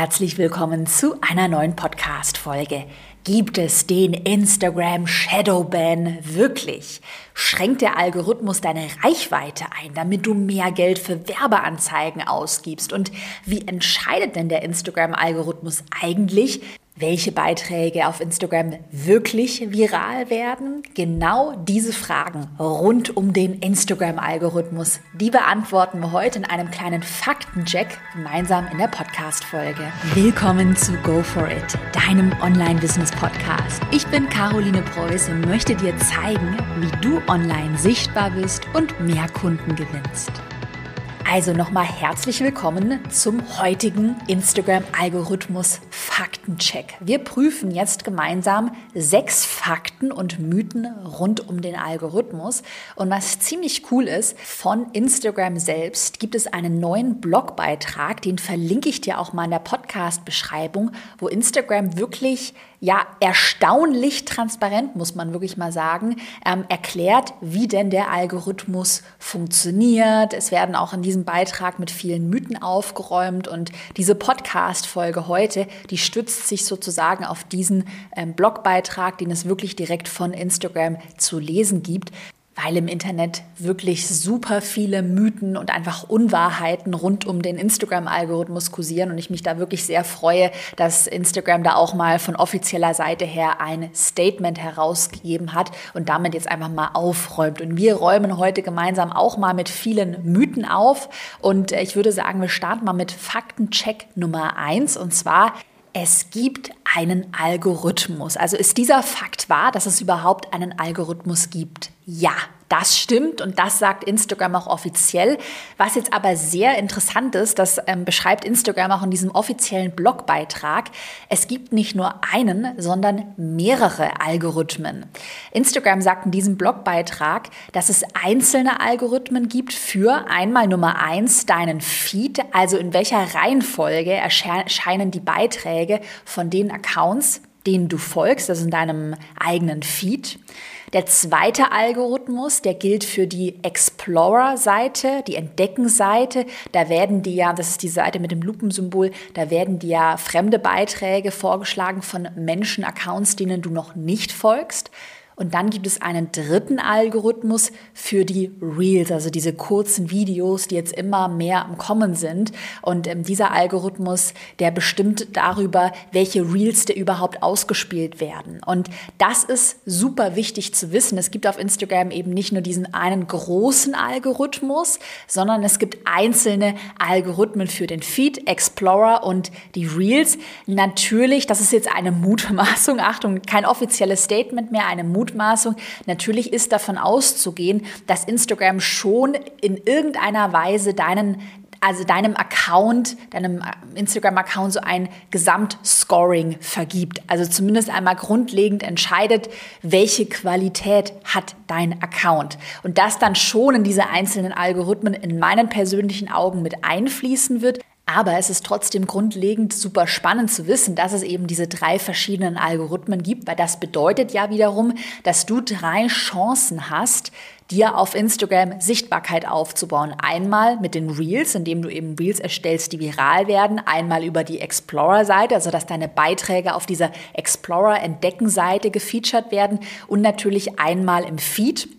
Herzlich willkommen zu einer neuen Podcast-Folge. Gibt es den Instagram Shadowban wirklich? Schränkt der Algorithmus deine Reichweite ein, damit du mehr Geld für Werbeanzeigen ausgibst? Und wie entscheidet denn der Instagram-Algorithmus eigentlich, welche Beiträge auf Instagram wirklich viral werden? Genau diese Fragen rund um den Instagram-Algorithmus, die beantworten wir heute in einem kleinen Faktencheck gemeinsam in der Podcast-Folge. Willkommen zu Go For It, deinem Online-Business-Podcast. Ich bin Caroline Preuß und möchte dir zeigen, wie du online sichtbar bist und mehr Kunden gewinnst. Also nochmal herzlich willkommen zum heutigen Instagram-Algorithmus Faktencheck. Wir prüfen jetzt gemeinsam sechs Fakten und Mythen rund um den Algorithmus. Und was ziemlich cool ist, von Instagram selbst gibt es einen neuen Blogbeitrag, den verlinke ich dir auch mal in der Podcast-Beschreibung, wo Instagram wirklich ja, erstaunlich transparent, muss man wirklich mal sagen, ähm, erklärt, wie denn der Algorithmus funktioniert. Es werden auch in diesem Beitrag mit vielen Mythen aufgeräumt und diese Podcast-Folge heute, die stützt sich sozusagen auf diesen ähm, Blogbeitrag, den es wirklich direkt von Instagram zu lesen gibt weil im Internet wirklich super viele Mythen und einfach Unwahrheiten rund um den Instagram-Algorithmus kursieren und ich mich da wirklich sehr freue, dass Instagram da auch mal von offizieller Seite her ein Statement herausgegeben hat und damit jetzt einfach mal aufräumt. Und wir räumen heute gemeinsam auch mal mit vielen Mythen auf und äh, ich würde sagen, wir starten mal mit Faktencheck Nummer eins und zwar es gibt einen Algorithmus. Also ist dieser Fakt wahr, dass es überhaupt einen Algorithmus gibt? Ja, das stimmt und das sagt Instagram auch offiziell. Was jetzt aber sehr interessant ist, das ähm, beschreibt Instagram auch in diesem offiziellen Blogbeitrag, es gibt nicht nur einen, sondern mehrere Algorithmen. Instagram sagt in diesem Blogbeitrag, dass es einzelne Algorithmen gibt für einmal Nummer eins deinen Feed, also in welcher Reihenfolge erscheinen die Beiträge von den Accounts, denen du folgst, also in deinem eigenen Feed. Der zweite Algorithmus, der gilt für die Explorer-Seite, die Entdecken-Seite. Da werden dir ja, das ist die Seite mit dem Lupensymbol, da werden dir ja fremde Beiträge vorgeschlagen von Menschen-Accounts, denen du noch nicht folgst. Und dann gibt es einen dritten Algorithmus für die Reels, also diese kurzen Videos, die jetzt immer mehr am Kommen sind. Und ähm, dieser Algorithmus, der bestimmt darüber, welche Reels der überhaupt ausgespielt werden. Und das ist super wichtig zu wissen. Es gibt auf Instagram eben nicht nur diesen einen großen Algorithmus, sondern es gibt einzelne Algorithmen für den Feed, Explorer und die Reels. Natürlich, das ist jetzt eine Mutmaßung, Achtung, kein offizielles Statement mehr, eine Mutmaßung Mutmaßung. Natürlich ist davon auszugehen, dass Instagram schon in irgendeiner Weise deinen also deinem Account, deinem Instagram-Account so ein Gesamtscoring vergibt. Also zumindest einmal grundlegend entscheidet, welche Qualität hat dein Account. Und das dann schon in diese einzelnen Algorithmen in meinen persönlichen Augen mit einfließen wird. Aber es ist trotzdem grundlegend super spannend zu wissen, dass es eben diese drei verschiedenen Algorithmen gibt, weil das bedeutet ja wiederum, dass du drei Chancen hast, dir auf Instagram Sichtbarkeit aufzubauen. Einmal mit den Reels, indem du eben Reels erstellst, die viral werden. Einmal über die Explorer-Seite, also dass deine Beiträge auf dieser Explorer-Entdecken-Seite gefeatured werden. Und natürlich einmal im Feed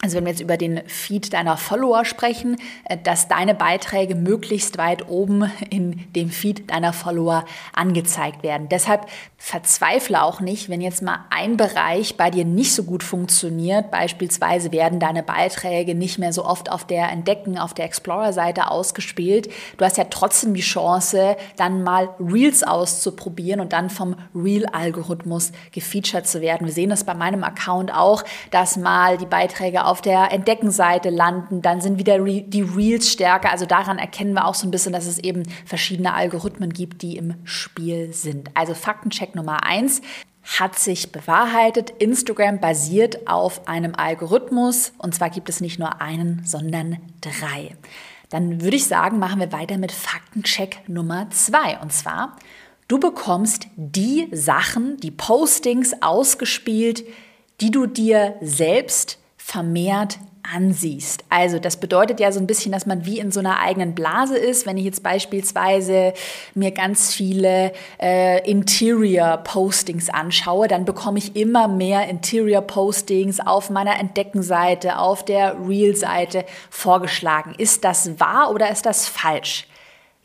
also wenn wir jetzt über den Feed deiner Follower sprechen, äh, dass deine Beiträge möglichst weit oben in dem Feed deiner Follower angezeigt werden. Deshalb verzweifle auch nicht, wenn jetzt mal ein Bereich bei dir nicht so gut funktioniert. Beispielsweise werden deine Beiträge nicht mehr so oft auf der Entdecken, auf der Explorer-Seite ausgespielt. Du hast ja trotzdem die Chance, dann mal Reels auszuprobieren und dann vom Reel-Algorithmus gefeatured zu werden. Wir sehen das bei meinem Account auch, dass mal die Beiträge auf der Entdeckenseite landen, dann sind wieder die Reels stärker. Also daran erkennen wir auch so ein bisschen, dass es eben verschiedene Algorithmen gibt, die im Spiel sind. Also Faktencheck Nummer eins hat sich bewahrheitet. Instagram basiert auf einem Algorithmus und zwar gibt es nicht nur einen, sondern drei. Dann würde ich sagen, machen wir weiter mit Faktencheck Nummer zwei und zwar Du bekommst die Sachen, die Postings ausgespielt, die du dir selbst vermehrt ansiehst. Also das bedeutet ja so ein bisschen, dass man wie in so einer eigenen Blase ist. Wenn ich jetzt beispielsweise mir ganz viele äh, Interior-Postings anschaue, dann bekomme ich immer mehr Interior-Postings auf meiner Entdeckenseite, auf der Real-Seite vorgeschlagen. Ist das wahr oder ist das falsch?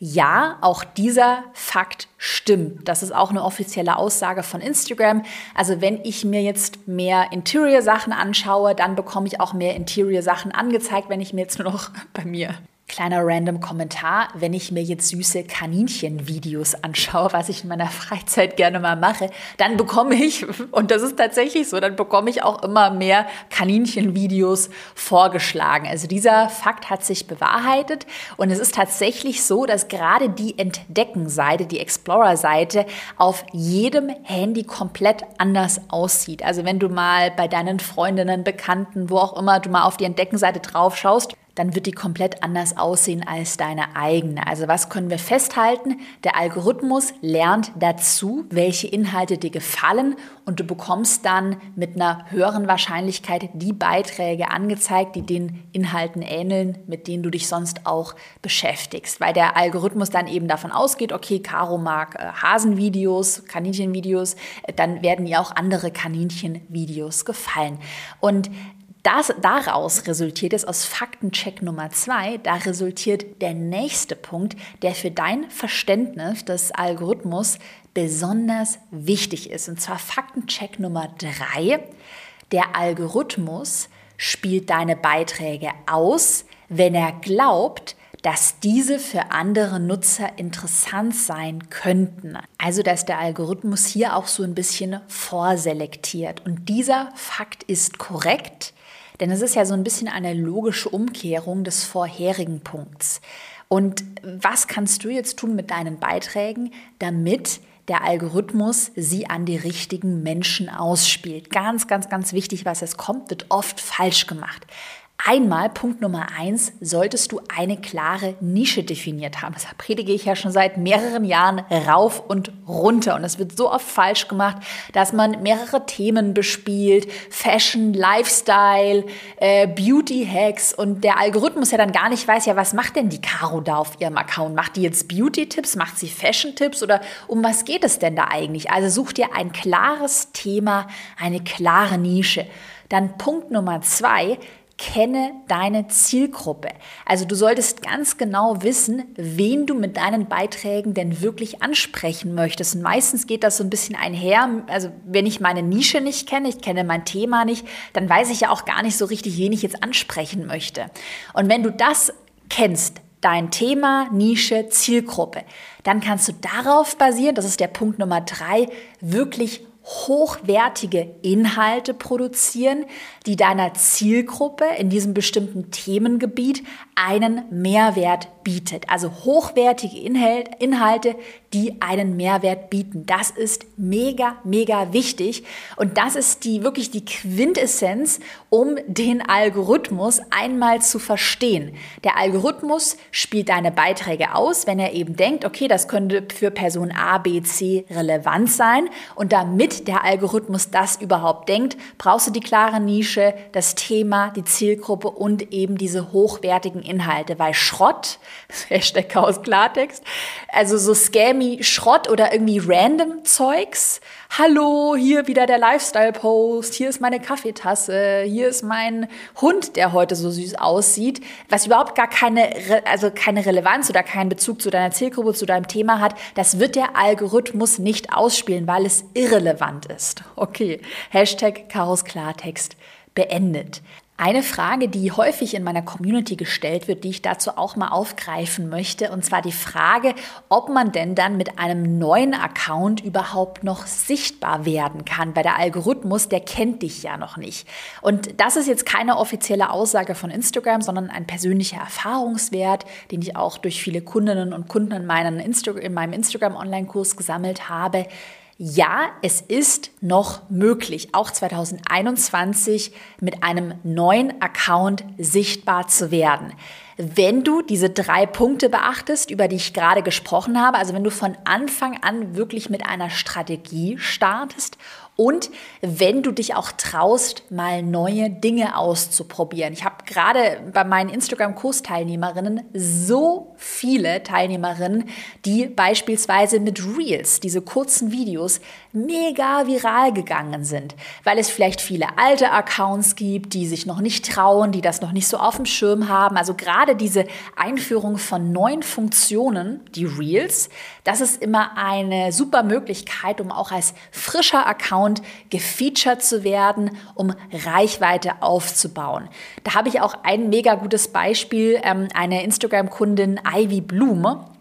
Ja, auch dieser Fakt stimmt. Das ist auch eine offizielle Aussage von Instagram. Also wenn ich mir jetzt mehr Interior-Sachen anschaue, dann bekomme ich auch mehr Interior-Sachen angezeigt, wenn ich mir jetzt nur noch bei mir Kleiner random Kommentar, wenn ich mir jetzt süße Kaninchen-Videos anschaue, was ich in meiner Freizeit gerne mal mache, dann bekomme ich, und das ist tatsächlich so, dann bekomme ich auch immer mehr Kaninchen-Videos vorgeschlagen. Also dieser Fakt hat sich bewahrheitet und es ist tatsächlich so, dass gerade die Entdecken-Seite, die Explorer-Seite auf jedem Handy komplett anders aussieht. Also wenn du mal bei deinen Freundinnen, Bekannten, wo auch immer du mal auf die Entdecken-Seite drauf schaust, dann wird die komplett anders aussehen als deine eigene. Also was können wir festhalten? Der Algorithmus lernt dazu, welche Inhalte dir gefallen und du bekommst dann mit einer höheren Wahrscheinlichkeit die Beiträge angezeigt, die den Inhalten ähneln, mit denen du dich sonst auch beschäftigst. Weil der Algorithmus dann eben davon ausgeht, okay, Caro mag äh, Hasenvideos, Kaninchenvideos, äh, dann werden ihr auch andere Kaninchenvideos gefallen. Und das, daraus resultiert es aus Faktencheck Nummer zwei, da resultiert der nächste Punkt, der für dein Verständnis des Algorithmus besonders wichtig ist. Und zwar Faktencheck Nummer drei. Der Algorithmus spielt deine Beiträge aus, wenn er glaubt, dass diese für andere Nutzer interessant sein könnten. Also dass der Algorithmus hier auch so ein bisschen vorselektiert. Und dieser Fakt ist korrekt, denn es ist ja so ein bisschen eine logische Umkehrung des vorherigen Punkts. Und was kannst du jetzt tun mit deinen Beiträgen, damit der Algorithmus sie an die richtigen Menschen ausspielt? Ganz, ganz, ganz wichtig, was es kommt, wird oft falsch gemacht. Einmal, Punkt Nummer eins, solltest du eine klare Nische definiert haben. Das predige ich ja schon seit mehreren Jahren rauf und runter. Und es wird so oft falsch gemacht, dass man mehrere Themen bespielt. Fashion, Lifestyle, äh, Beauty-Hacks. Und der Algorithmus ja dann gar nicht weiß, ja, was macht denn die Caro da auf ihrem Account? Macht die jetzt Beauty-Tipps? Macht sie Fashion-Tipps? Oder um was geht es denn da eigentlich? Also such dir ein klares Thema, eine klare Nische. Dann Punkt Nummer zwei, Kenne deine Zielgruppe. Also du solltest ganz genau wissen, wen du mit deinen Beiträgen denn wirklich ansprechen möchtest. Und meistens geht das so ein bisschen einher. Also wenn ich meine Nische nicht kenne, ich kenne mein Thema nicht, dann weiß ich ja auch gar nicht so richtig, wen ich jetzt ansprechen möchte. Und wenn du das kennst, dein Thema, Nische, Zielgruppe, dann kannst du darauf basieren, das ist der Punkt Nummer drei, wirklich hochwertige Inhalte produzieren, die deiner Zielgruppe in diesem bestimmten Themengebiet einen Mehrwert bietet. Also hochwertige Inhalte, die einen Mehrwert bieten. Das ist mega, mega wichtig. Und das ist die wirklich die Quintessenz, um den Algorithmus einmal zu verstehen. Der Algorithmus spielt deine Beiträge aus, wenn er eben denkt, okay, das könnte für Person A, B, C relevant sein. Und damit der Algorithmus das überhaupt denkt, brauchst du die klare Nische, das Thema, die Zielgruppe und eben diese hochwertigen Inhalte, weil Schrott, Hashtag Chaos Klartext, also so scammy Schrott oder irgendwie random Zeugs. Hallo, hier wieder der Lifestyle-Post, hier ist meine Kaffeetasse, hier ist mein Hund, der heute so süß aussieht, was überhaupt gar keine, also keine Relevanz oder keinen Bezug zu deiner Zielgruppe, zu deinem Thema hat, das wird der Algorithmus nicht ausspielen, weil es irrelevant ist. Okay, Hashtag Chaos Klartext beendet. Eine Frage, die häufig in meiner Community gestellt wird, die ich dazu auch mal aufgreifen möchte, und zwar die Frage, ob man denn dann mit einem neuen Account überhaupt noch sichtbar werden kann, weil der Algorithmus, der kennt dich ja noch nicht. Und das ist jetzt keine offizielle Aussage von Instagram, sondern ein persönlicher Erfahrungswert, den ich auch durch viele Kundinnen und Kunden in, meinen Insta in meinem Instagram-Online-Kurs gesammelt habe. Ja, es ist noch möglich, auch 2021 mit einem neuen Account sichtbar zu werden. Wenn du diese drei Punkte beachtest, über die ich gerade gesprochen habe, also wenn du von Anfang an wirklich mit einer Strategie startest und wenn du dich auch traust, mal neue Dinge auszuprobieren. Ich habe gerade bei meinen Instagram-Kursteilnehmerinnen so viele Teilnehmerinnen, die beispielsweise mit Reels, diese kurzen Videos, mega viral gegangen sind, weil es vielleicht viele alte Accounts gibt, die sich noch nicht trauen, die das noch nicht so auf dem Schirm haben. Also gerade diese Einführung von neuen Funktionen, die Reels, das ist immer eine super Möglichkeit, um auch als frischer Account gefeatured zu werden, um Reichweite aufzubauen. Da habe ich auch ein mega gutes Beispiel, ähm, eine Instagram-Kundin Ivy Blume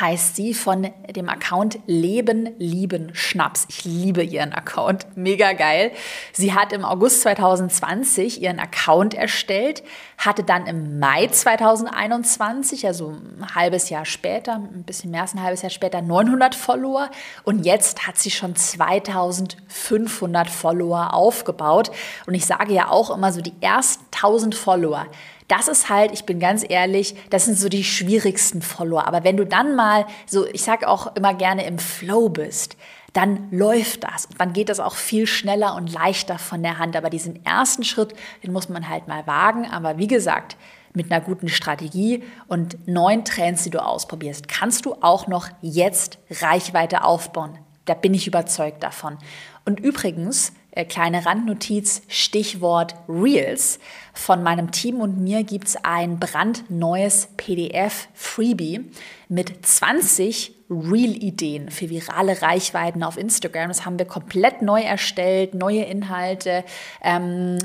heißt sie von dem Account Leben, Lieben, Schnaps. Ich liebe ihren Account, mega geil. Sie hat im August 2020 ihren Account erstellt, hatte dann im Mai 2021, also ein halbes Jahr später, ein bisschen mehr als ein halbes Jahr später, 900 Follower und jetzt hat sie schon 2500 Follower aufgebaut. Und ich sage ja auch immer so, die ersten 1000 Follower, das ist halt, ich bin ganz ehrlich, das sind so die schwierigsten Follower. Aber wenn du dann mal so, ich sage auch immer gerne im Flow bist, dann läuft das. Und dann geht das auch viel schneller und leichter von der Hand. Aber diesen ersten Schritt, den muss man halt mal wagen. Aber wie gesagt, mit einer guten Strategie und neuen Trends, die du ausprobierst, kannst du auch noch jetzt Reichweite aufbauen. Da bin ich überzeugt davon. Und übrigens, kleine Randnotiz, Stichwort Reels. Von meinem Team und mir gibt es ein brandneues PDF-Freebie mit 20 Real-Ideen für virale Reichweiten auf Instagram. Das haben wir komplett neu erstellt, neue Inhalte. Ähm,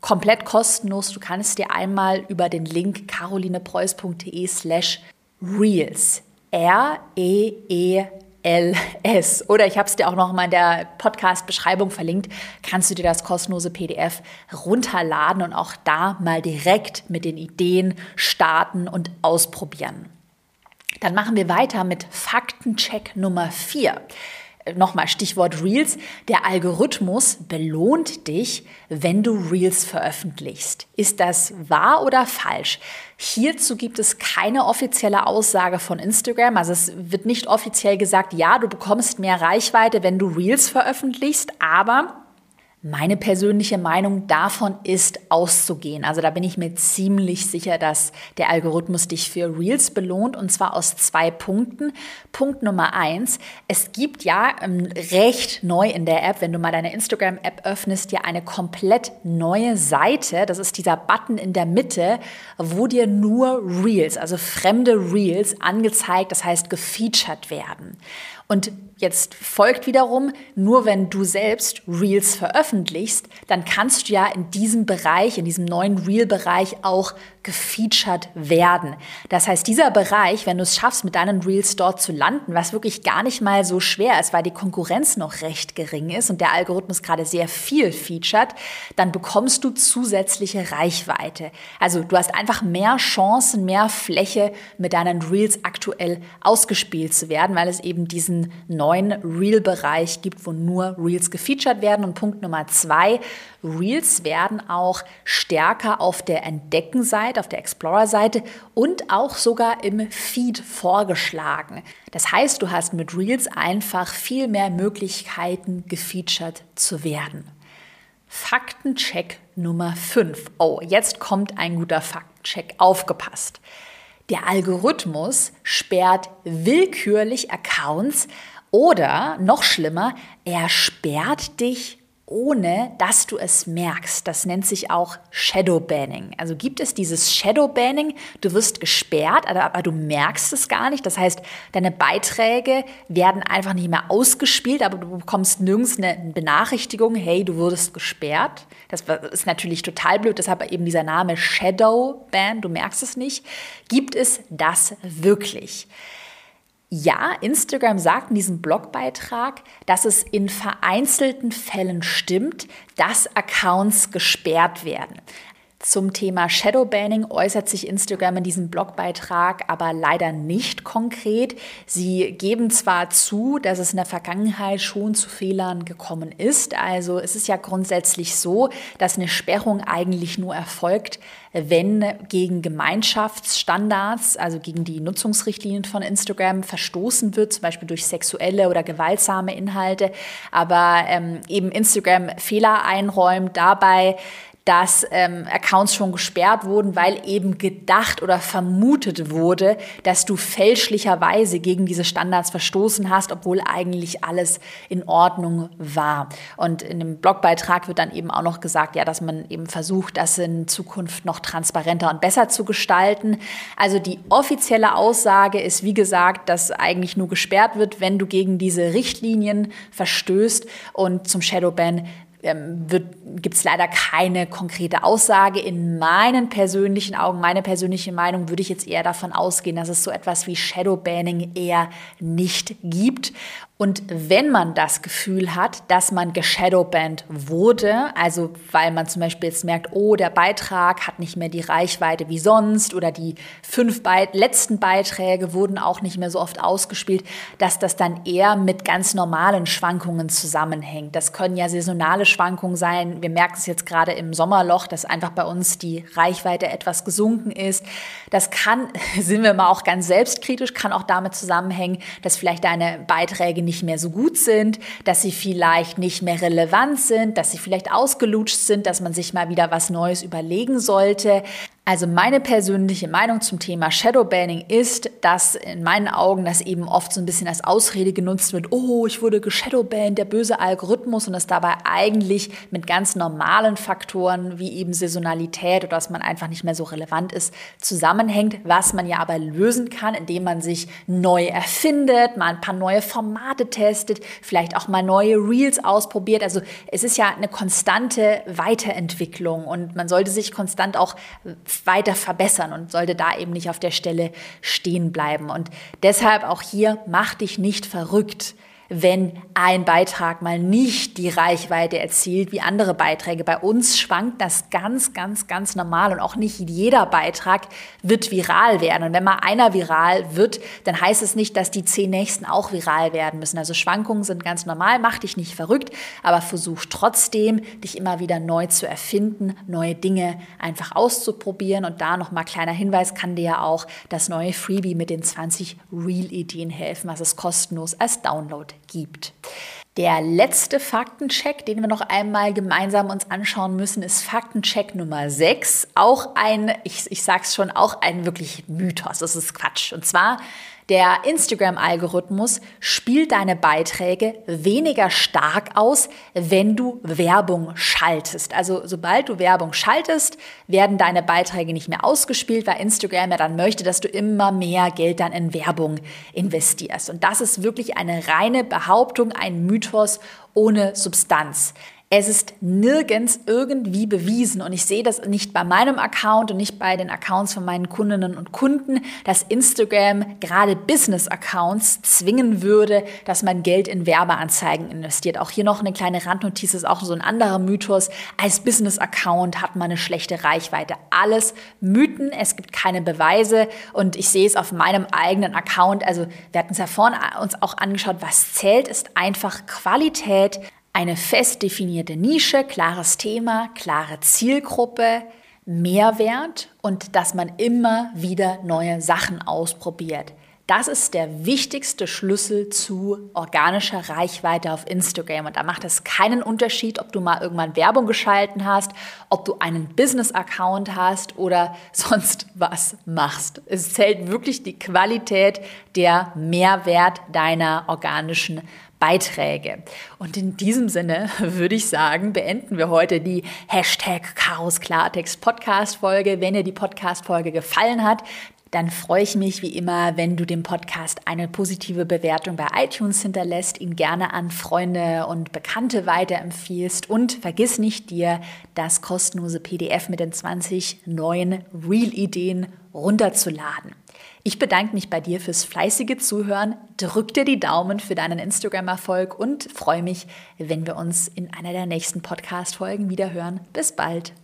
komplett kostenlos. Du kannst dir einmal über den Link carolinepreuß.de slash Reels R-E-E LS. Oder ich habe es dir auch noch mal in der Podcast-Beschreibung verlinkt. Kannst du dir das kostenlose PDF runterladen und auch da mal direkt mit den Ideen starten und ausprobieren. Dann machen wir weiter mit Faktencheck Nummer 4 nochmal Stichwort Reels, der Algorithmus belohnt dich, wenn du Reels veröffentlichst. Ist das wahr oder falsch? Hierzu gibt es keine offizielle Aussage von Instagram. Also es wird nicht offiziell gesagt, ja, du bekommst mehr Reichweite, wenn du Reels veröffentlichst, aber meine persönliche Meinung davon ist auszugehen. Also da bin ich mir ziemlich sicher, dass der Algorithmus dich für Reels belohnt und zwar aus zwei Punkten. Punkt Nummer eins, es gibt ja ähm, recht neu in der App, wenn du mal deine Instagram-App öffnest, ja eine komplett neue Seite. Das ist dieser Button in der Mitte, wo dir nur Reels, also fremde Reels angezeigt, das heißt gefeatured werden. Und jetzt folgt wiederum, nur wenn du selbst Reels veröffentlichst, dann kannst du ja in diesem Bereich, in diesem neuen Reel-Bereich auch gefeatured werden. Das heißt, dieser Bereich, wenn du es schaffst, mit deinen Reels dort zu landen, was wirklich gar nicht mal so schwer ist, weil die Konkurrenz noch recht gering ist und der Algorithmus gerade sehr viel featured, dann bekommst du zusätzliche Reichweite. Also du hast einfach mehr Chancen, mehr Fläche mit deinen Reels aktuell ausgespielt zu werden, weil es eben diesen neuen Reel-Bereich gibt, wo nur Reels gefeatured werden. Und Punkt Nummer zwei, Reels werden auch stärker auf der Entdecken-Seite, auf der Explorer-Seite und auch sogar im Feed vorgeschlagen. Das heißt, du hast mit Reels einfach viel mehr Möglichkeiten, gefeatured zu werden. Faktencheck Nummer 5. Oh, jetzt kommt ein guter Faktencheck. Aufgepasst. Der Algorithmus sperrt willkürlich Accounts oder noch schlimmer, er sperrt dich ohne dass du es merkst. Das nennt sich auch Shadowbanning. Also gibt es dieses Shadowbanning, du wirst gesperrt, aber, du merkst es gar nicht. Das heißt, deine Beiträge werden einfach nicht mehr ausgespielt, aber du bekommst nirgends eine Benachrichtigung, hey, du wurdest gesperrt. Das ist natürlich total blöd, deshalb eben dieser Name Shadowban, du merkst es nicht. Gibt es das wirklich? Ja, Instagram sagt in diesem Blogbeitrag, dass es in vereinzelten Fällen stimmt, dass Accounts gesperrt werden. Zum Thema Shadowbanning äußert sich Instagram in diesem Blogbeitrag aber leider nicht konkret. Sie geben zwar zu, dass es in der Vergangenheit schon zu Fehlern gekommen ist. Also es ist ja grundsätzlich so, dass eine Sperrung eigentlich nur erfolgt, wenn gegen Gemeinschaftsstandards, also gegen die Nutzungsrichtlinien von Instagram verstoßen wird, zum Beispiel durch sexuelle oder gewaltsame Inhalte, aber ähm, eben Instagram Fehler einräumt dabei, dass ähm, Accounts schon gesperrt wurden, weil eben gedacht oder vermutet wurde, dass du fälschlicherweise gegen diese Standards verstoßen hast, obwohl eigentlich alles in Ordnung war. Und in dem Blogbeitrag wird dann eben auch noch gesagt, ja, dass man eben versucht, das in Zukunft noch transparenter und besser zu gestalten. Also die offizielle Aussage ist, wie gesagt, dass eigentlich nur gesperrt wird, wenn du gegen diese Richtlinien verstößt und zum Shadowban ähm, gibt es leider keine konkrete Aussage. In meinen persönlichen Augen, meine persönliche Meinung, würde ich jetzt eher davon ausgehen, dass es so etwas wie Shadowbanning eher nicht gibt. Und wenn man das Gefühl hat, dass man geshadowbanned wurde, also weil man zum Beispiel jetzt merkt, oh, der Beitrag hat nicht mehr die Reichweite wie sonst oder die fünf Be letzten Beiträge wurden auch nicht mehr so oft ausgespielt, dass das dann eher mit ganz normalen Schwankungen zusammenhängt. Das können ja saisonale Schwankungen sein. Wir merken es jetzt gerade im Sommerloch, dass einfach bei uns die Reichweite etwas gesunken ist. Das kann, sind wir mal auch ganz selbstkritisch, kann auch damit zusammenhängen, dass vielleicht deine Beiträge nicht mehr so gut sind, dass sie vielleicht nicht mehr relevant sind, dass sie vielleicht ausgelutscht sind, dass man sich mal wieder was Neues überlegen sollte. Also meine persönliche Meinung zum Thema Shadowbanning ist, dass in meinen Augen das eben oft so ein bisschen als Ausrede genutzt wird, oh, ich wurde geshadowbanned, der böse Algorithmus und es dabei eigentlich mit ganz normalen Faktoren wie eben Saisonalität oder dass man einfach nicht mehr so relevant ist, zusammenhängt, was man ja aber lösen kann, indem man sich neu erfindet, mal ein paar neue Formate testet, vielleicht auch mal neue Reels ausprobiert. Also es ist ja eine konstante Weiterentwicklung und man sollte sich konstant auch weiter verbessern und sollte da eben nicht auf der Stelle stehen bleiben. Und deshalb auch hier, mach dich nicht verrückt wenn ein Beitrag mal nicht die Reichweite erzielt wie andere Beiträge. Bei uns schwankt das ganz, ganz, ganz normal und auch nicht jeder Beitrag wird viral werden. Und wenn mal einer viral wird, dann heißt es nicht, dass die zehn nächsten auch viral werden müssen. Also Schwankungen sind ganz normal, mach dich nicht verrückt, aber versuch trotzdem, dich immer wieder neu zu erfinden, neue Dinge einfach auszuprobieren. Und da nochmal kleiner Hinweis, kann dir ja auch das neue Freebie mit den 20 Real-Ideen helfen, was es kostenlos als Download gibt. Der letzte Faktencheck, den wir noch einmal gemeinsam uns anschauen müssen, ist Faktencheck Nummer 6. Auch ein, ich, ich sag's schon, auch ein wirklich Mythos. Das ist Quatsch. Und zwar der Instagram-Algorithmus spielt deine Beiträge weniger stark aus, wenn du Werbung schaltest. Also sobald du Werbung schaltest, werden deine Beiträge nicht mehr ausgespielt, weil Instagram ja dann möchte, dass du immer mehr Geld dann in Werbung investierst. Und das ist wirklich eine reine Behauptung, ein Mythos ohne Substanz. Es ist nirgends irgendwie bewiesen und ich sehe das nicht bei meinem Account und nicht bei den Accounts von meinen Kundinnen und Kunden, dass Instagram gerade Business-Accounts zwingen würde, dass man Geld in Werbeanzeigen investiert. Auch hier noch eine kleine Randnotiz, ist auch so ein anderer Mythos. Als Business-Account hat man eine schlechte Reichweite. Alles Mythen, es gibt keine Beweise und ich sehe es auf meinem eigenen Account. Also wir hatten es ja vorhin uns auch angeschaut, was zählt, ist einfach Qualität, eine fest definierte Nische, klares Thema, klare Zielgruppe, Mehrwert und dass man immer wieder neue Sachen ausprobiert. Das ist der wichtigste Schlüssel zu organischer Reichweite auf Instagram. Und da macht es keinen Unterschied, ob du mal irgendwann Werbung geschalten hast, ob du einen Business-Account hast oder sonst was machst. Es zählt wirklich die Qualität, der Mehrwert deiner organischen Beiträge. Und in diesem Sinne würde ich sagen, beenden wir heute die Hashtag Chaos Klartext Podcast Folge. Wenn dir die Podcast Folge gefallen hat, dann freue ich mich wie immer, wenn du dem Podcast eine positive Bewertung bei iTunes hinterlässt, ihn gerne an Freunde und Bekannte weiterempfiehlst und vergiss nicht, dir das kostenlose PDF mit den 20 neuen Real-Ideen runterzuladen. Ich bedanke mich bei dir fürs fleißige Zuhören, drück dir die Daumen für deinen Instagram-Erfolg und freue mich, wenn wir uns in einer der nächsten Podcast-Folgen wieder hören. Bis bald.